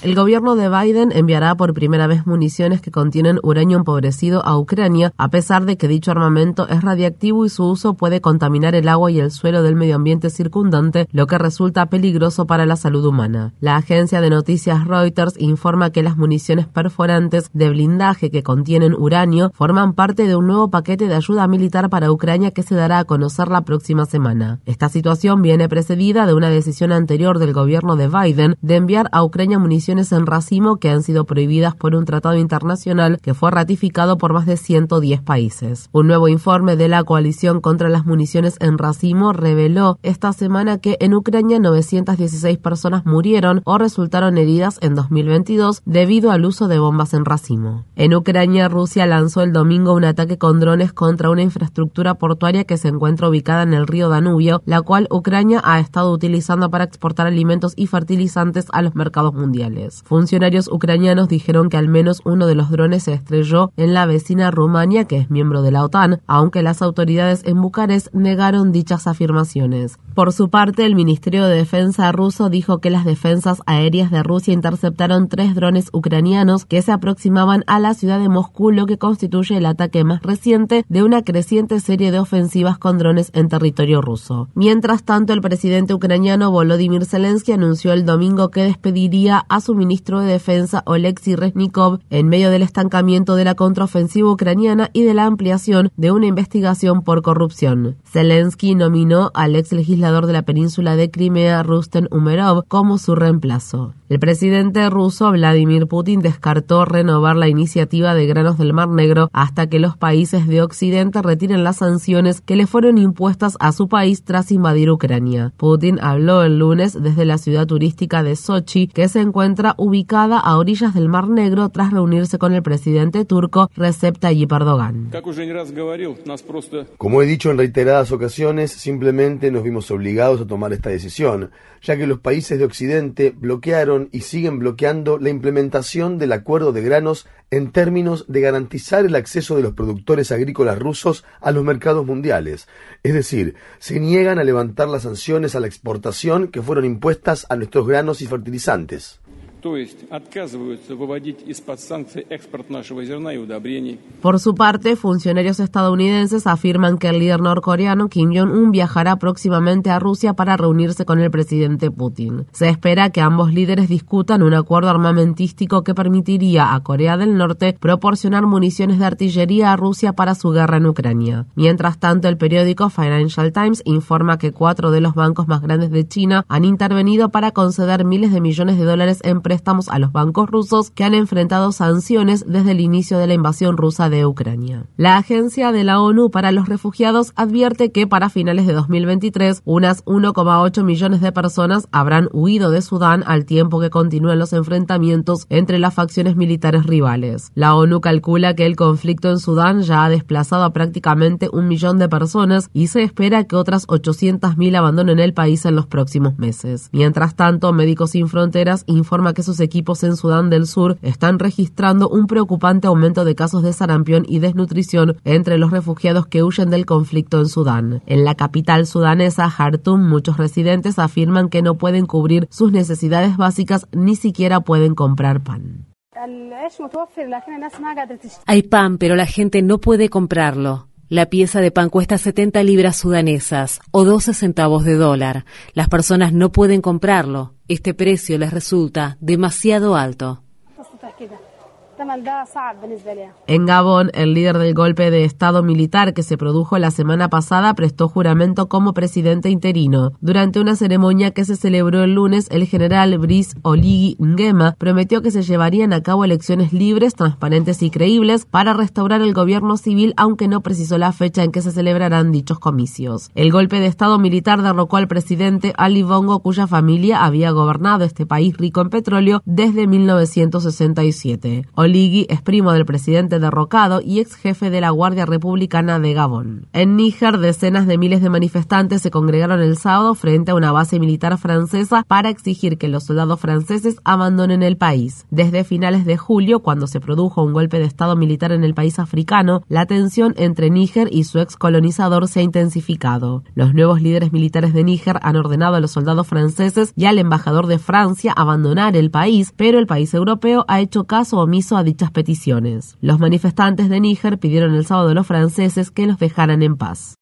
El gobierno de Biden enviará por primera vez municiones que contienen uranio empobrecido a Ucrania, a pesar de que dicho armamento es radiactivo y su uso puede contaminar el agua y el suelo del medio ambiente circundante, lo que resulta peligroso para la salud humana. La agencia de noticias Reuters informa que las municiones perforantes de blindaje que contienen uranio forman parte de un nuevo paquete de ayuda militar para Ucrania que se dará a conocer la próxima semana. Esta situación viene precedida de una decisión anterior del gobierno de Biden de enviar a Ucrania municiones en racimo que han sido prohibidas por un tratado internacional que fue ratificado por más de 110 países. Un nuevo informe de la coalición contra las municiones en racimo reveló esta semana que en Ucrania 916 personas murieron o resultaron heridas en 2022 debido al uso de bombas en racimo. En Ucrania, Rusia lanzó el domingo un ataque con drones contra una infraestructura portuaria que se encuentra ubicada en el río Danubio, la cual Ucrania ha estado utilizando para exportar alimentos y fertilizantes a los mercados mundiales. Funcionarios ucranianos dijeron que al menos uno de los drones se estrelló en la vecina Rumania, que es miembro de la OTAN, aunque las autoridades en Bucarest negaron dichas afirmaciones. Por su parte, el Ministerio de Defensa ruso dijo que las defensas aéreas de Rusia interceptaron tres drones ucranianos que se aproximaban a la ciudad de Moscú, lo que constituye el ataque más reciente de una creciente serie de ofensivas con drones en territorio ruso. Mientras tanto, el presidente ucraniano Volodymyr Zelensky anunció el domingo que despediría a su ministro de Defensa Oleksiy Reznikov en medio del estancamiento de la contraofensiva ucraniana y de la ampliación de una investigación por corrupción. Zelensky nominó al ex legislador de la península de Crimea, Rusten Umerov, como su reemplazo. El presidente ruso Vladimir Putin descartó renovar la iniciativa de granos del Mar Negro hasta que los países de Occidente retiren las sanciones que le fueron impuestas a su país tras invadir Ucrania. Putin habló el lunes desde la ciudad turística de Sochi, que se encuentra ubicada a orillas del Mar Negro tras reunirse con el presidente turco Recep Tayyip Erdogan. Como he dicho en reiteradas ocasiones, simplemente nos vimos obligados a tomar esta decisión, ya que los países de Occidente bloquearon y siguen bloqueando la implementación del acuerdo de granos en términos de garantizar el acceso de los productores agrícolas rusos a los mercados mundiales. Es decir, se niegan a levantar las sanciones a la exportación que fueron impuestas a nuestros granos y fertilizantes. Por su parte, funcionarios estadounidenses afirman que el líder norcoreano Kim Jong-un viajará próximamente a Rusia para reunirse con el presidente Putin. Se espera que ambos líderes discutan un acuerdo armamentístico que permitiría a Corea del Norte proporcionar municiones de artillería a Rusia para su guerra en Ucrania. Mientras tanto, el periódico Financial Times informa que cuatro de los bancos más grandes de China han intervenido para conceder miles de millones de dólares en préstamos a los bancos rusos que han enfrentado sanciones desde el inicio de la invasión rusa de Ucrania. La Agencia de la ONU para los Refugiados advierte que para finales de 2023 unas 1,8 millones de personas habrán huido de Sudán al tiempo que continúan los enfrentamientos entre las facciones militares rivales. La ONU calcula que el conflicto en Sudán ya ha desplazado a prácticamente un millón de personas y se espera que otras 800.000 abandonen el país en los próximos meses. Mientras tanto, Médicos Sin Fronteras informa que que sus equipos en Sudán del Sur están registrando un preocupante aumento de casos de sarampión y desnutrición entre los refugiados que huyen del conflicto en Sudán. En la capital sudanesa, Jartum, muchos residentes afirman que no pueden cubrir sus necesidades básicas ni siquiera pueden comprar pan. Hay pan, pero la gente no puede comprarlo. La pieza de pan cuesta 70 libras sudanesas o 12 centavos de dólar. Las personas no pueden comprarlo. Este precio les resulta demasiado alto. En Gabón, el líder del golpe de Estado militar que se produjo la semana pasada prestó juramento como presidente interino. Durante una ceremonia que se celebró el lunes, el general Brice Oligui Nguema prometió que se llevarían a cabo elecciones libres, transparentes y creíbles para restaurar el gobierno civil, aunque no precisó la fecha en que se celebrarán dichos comicios. El golpe de Estado militar derrocó al presidente Ali Bongo, cuya familia había gobernado este país rico en petróleo desde 1967. Oligui es primo del presidente derrocado y ex jefe de la Guardia Republicana de Gabón. En Níger, decenas de miles de manifestantes se congregaron el sábado frente a una base militar francesa para exigir que los soldados franceses abandonen el país. Desde finales de julio, cuando se produjo un golpe de Estado militar en el país africano, la tensión entre Níger y su ex colonizador se ha intensificado. Los nuevos líderes militares de Níger han ordenado a los soldados franceses y al embajador de Francia abandonar el país, pero el país europeo ha hecho caso omiso a dichas peticiones. Los manifestantes de Níger pidieron el sábado a los franceses que los dejaran en paz.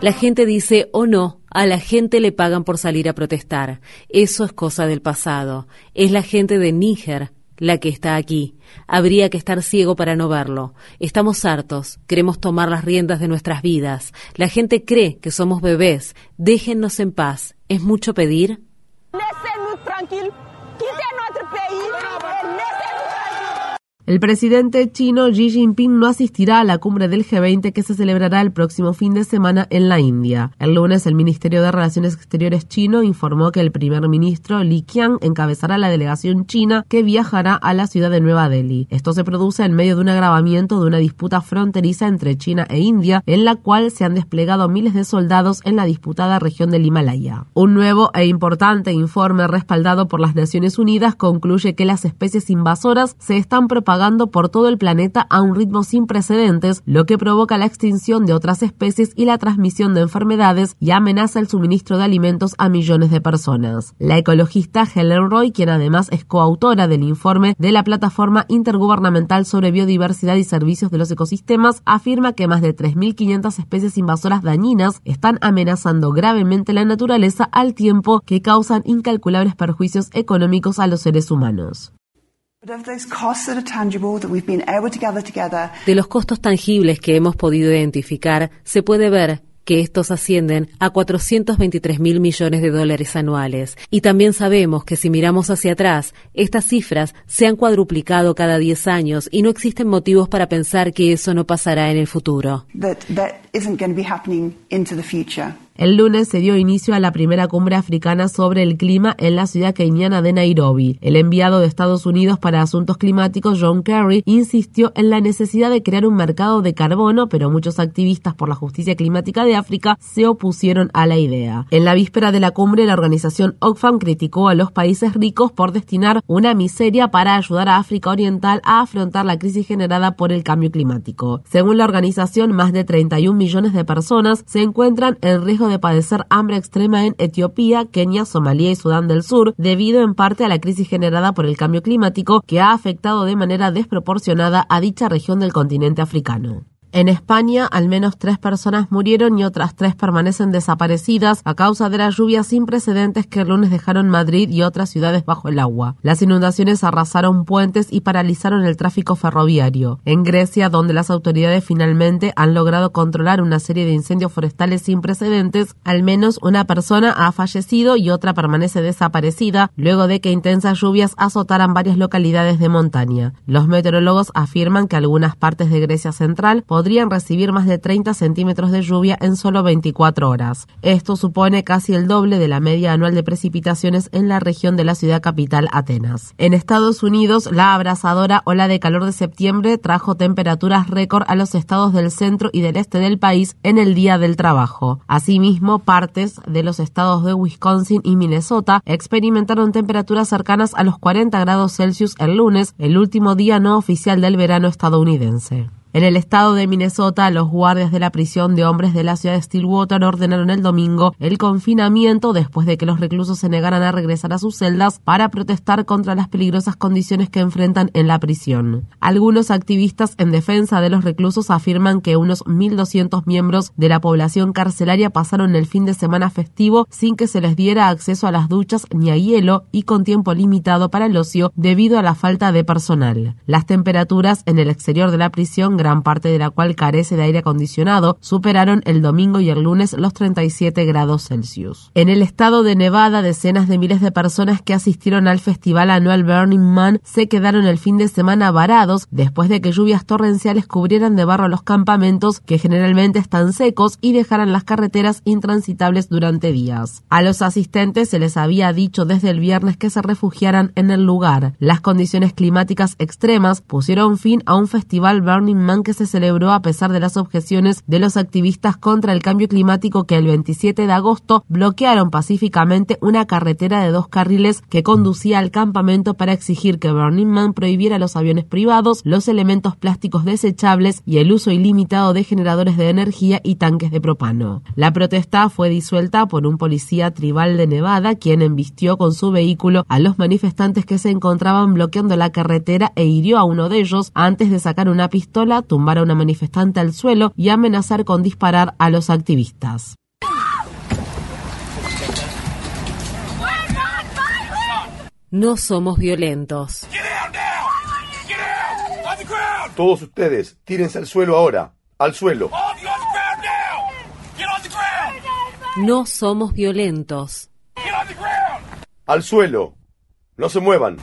La gente dice o oh no, a la gente le pagan por salir a protestar. Eso es cosa del pasado. Es la gente de Níger la que está aquí. Habría que estar ciego para no verlo. Estamos hartos, queremos tomar las riendas de nuestras vidas. La gente cree que somos bebés. Déjennos en paz. ¿Es mucho pedir? El presidente chino Xi Jinping no asistirá a la cumbre del G20 que se celebrará el próximo fin de semana en la India. El lunes, el Ministerio de Relaciones Exteriores chino informó que el primer ministro Li Qiang encabezará la delegación china que viajará a la ciudad de Nueva Delhi. Esto se produce en medio de un agravamiento de una disputa fronteriza entre China e India, en la cual se han desplegado miles de soldados en la disputada región del Himalaya. Un nuevo e importante informe respaldado por las Naciones Unidas concluye que las especies invasoras se están propagando pagando por todo el planeta a un ritmo sin precedentes, lo que provoca la extinción de otras especies y la transmisión de enfermedades y amenaza el suministro de alimentos a millones de personas. La ecologista Helen Roy, quien además es coautora del informe de la Plataforma Intergubernamental sobre Biodiversidad y Servicios de los Ecosistemas, afirma que más de 3.500 especies invasoras dañinas están amenazando gravemente la naturaleza al tiempo que causan incalculables perjuicios económicos a los seres humanos. De los costos tangibles que hemos podido identificar, se puede ver que estos ascienden a 423 mil millones de dólares anuales. Y también sabemos que si miramos hacia atrás, estas cifras se han cuadruplicado cada 10 años y no existen motivos para pensar que eso no pasará en el futuro. El lunes se dio inicio a la primera cumbre africana sobre el clima en la ciudad keniana de Nairobi. El enviado de Estados Unidos para Asuntos Climáticos, John Kerry, insistió en la necesidad de crear un mercado de carbono, pero muchos activistas por la justicia climática de África se opusieron a la idea. En la víspera de la cumbre, la organización Oxfam criticó a los países ricos por destinar una miseria para ayudar a África Oriental a afrontar la crisis generada por el cambio climático. Según la organización, más de 31 millones de personas se encuentran en riesgo de padecer hambre extrema en Etiopía, Kenia, Somalia y Sudán del Sur, debido en parte a la crisis generada por el cambio climático que ha afectado de manera desproporcionada a dicha región del continente africano. En España, al menos tres personas murieron y otras tres permanecen desaparecidas a causa de las lluvias sin precedentes que el lunes dejaron Madrid y otras ciudades bajo el agua. Las inundaciones arrasaron puentes y paralizaron el tráfico ferroviario. En Grecia, donde las autoridades finalmente han logrado controlar una serie de incendios forestales sin precedentes, al menos una persona ha fallecido y otra permanece desaparecida luego de que intensas lluvias azotaran varias localidades de montaña. Los meteorólogos afirman que algunas partes de Grecia central recibir más de 30 centímetros de lluvia en solo 24 horas. Esto supone casi el doble de la media anual de precipitaciones en la región de la ciudad capital Atenas. En Estados Unidos, la abrasadora ola de calor de septiembre trajo temperaturas récord a los estados del centro y del este del país en el Día del Trabajo. Asimismo, partes de los estados de Wisconsin y Minnesota experimentaron temperaturas cercanas a los 40 grados Celsius el lunes, el último día no oficial del verano estadounidense. En el estado de Minnesota, los guardias de la prisión de hombres de la ciudad de Stillwater ordenaron el domingo el confinamiento después de que los reclusos se negaran a regresar a sus celdas para protestar contra las peligrosas condiciones que enfrentan en la prisión. Algunos activistas en defensa de los reclusos afirman que unos 1.200 miembros de la población carcelaria pasaron el fin de semana festivo sin que se les diera acceso a las duchas ni a hielo y con tiempo limitado para el ocio debido a la falta de personal. Las temperaturas en el exterior de la prisión gran parte de la cual carece de aire acondicionado, superaron el domingo y el lunes los 37 grados Celsius. En el estado de Nevada, decenas de miles de personas que asistieron al festival anual Burning Man se quedaron el fin de semana varados después de que lluvias torrenciales cubrieran de barro los campamentos que generalmente están secos y dejaran las carreteras intransitables durante días. A los asistentes se les había dicho desde el viernes que se refugiaran en el lugar. Las condiciones climáticas extremas pusieron fin a un festival Burning Man que se celebró a pesar de las objeciones de los activistas contra el cambio climático que el 27 de agosto bloquearon pacíficamente una carretera de dos carriles que conducía al campamento para exigir que Burning Man prohibiera los aviones privados, los elementos plásticos desechables y el uso ilimitado de generadores de energía y tanques de propano. La protesta fue disuelta por un policía tribal de Nevada quien embistió con su vehículo a los manifestantes que se encontraban bloqueando la carretera e hirió a uno de ellos antes de sacar una pistola tumbar a una manifestante al suelo y amenazar con disparar a los activistas. No somos violentos. Todos ustedes, tírense al suelo ahora. Al suelo. No somos violentos. Al suelo. No se muevan.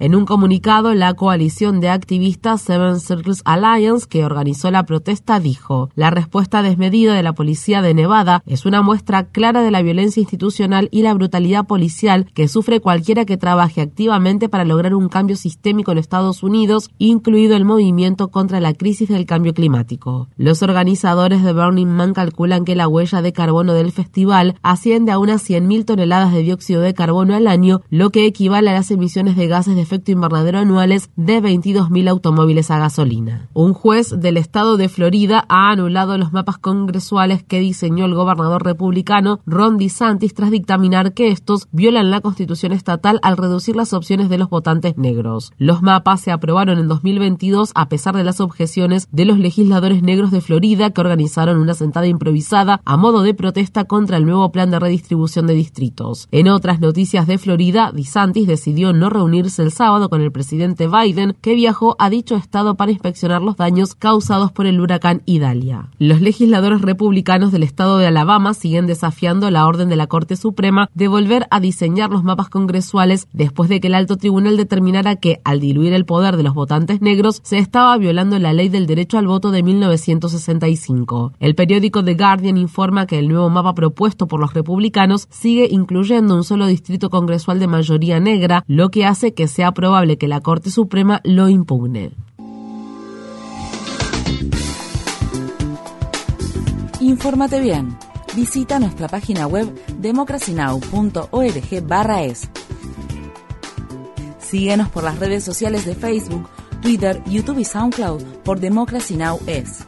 En un comunicado, la coalición de activistas Seven Circles Alliance, que organizó la protesta, dijo, la respuesta desmedida de la policía de Nevada es una muestra clara de la violencia institucional y la brutalidad policial que sufre cualquiera que trabaje activamente para lograr un cambio sistémico en Estados Unidos, incluido el movimiento contra la crisis del cambio climático. Los organizadores de Burning Man calculan que la huella de carbono del festival asciende a unas 100.000 toneladas de dióxido de carbono al año, lo que equivale a las emisiones de gases de efecto invernadero anuales de 22.000 automóviles a gasolina. Un juez del estado de Florida ha anulado los mapas congresuales que diseñó el gobernador republicano Ron DeSantis tras dictaminar que estos violan la constitución estatal al reducir las opciones de los votantes negros. Los mapas se aprobaron en 2022 a pesar de las objeciones de los legisladores negros de Florida que organizaron una sentada improvisada a modo de protesta contra el nuevo plan de redistribución de distritos. En otras noticias de Florida, DeSantis decidió no reunirse el sábado con el presidente Biden, que viajó a dicho estado para inspeccionar los daños causados por el huracán Idalia. Los legisladores republicanos del estado de Alabama siguen desafiando la orden de la Corte Suprema de volver a diseñar los mapas congresuales después de que el alto tribunal determinara que, al diluir el poder de los votantes negros, se estaba violando la ley del derecho al voto de 1965. El periódico The Guardian informa que el nuevo mapa propuesto por los republicanos sigue incluyendo un solo distrito congresual de mayoría negra, lo que hace que sea probable que la Corte Suprema lo impugne. Infórmate bien. Visita nuestra página web democracynow.org/es. Síguenos por las redes sociales de Facebook, Twitter, YouTube y SoundCloud por Democracy Now! es.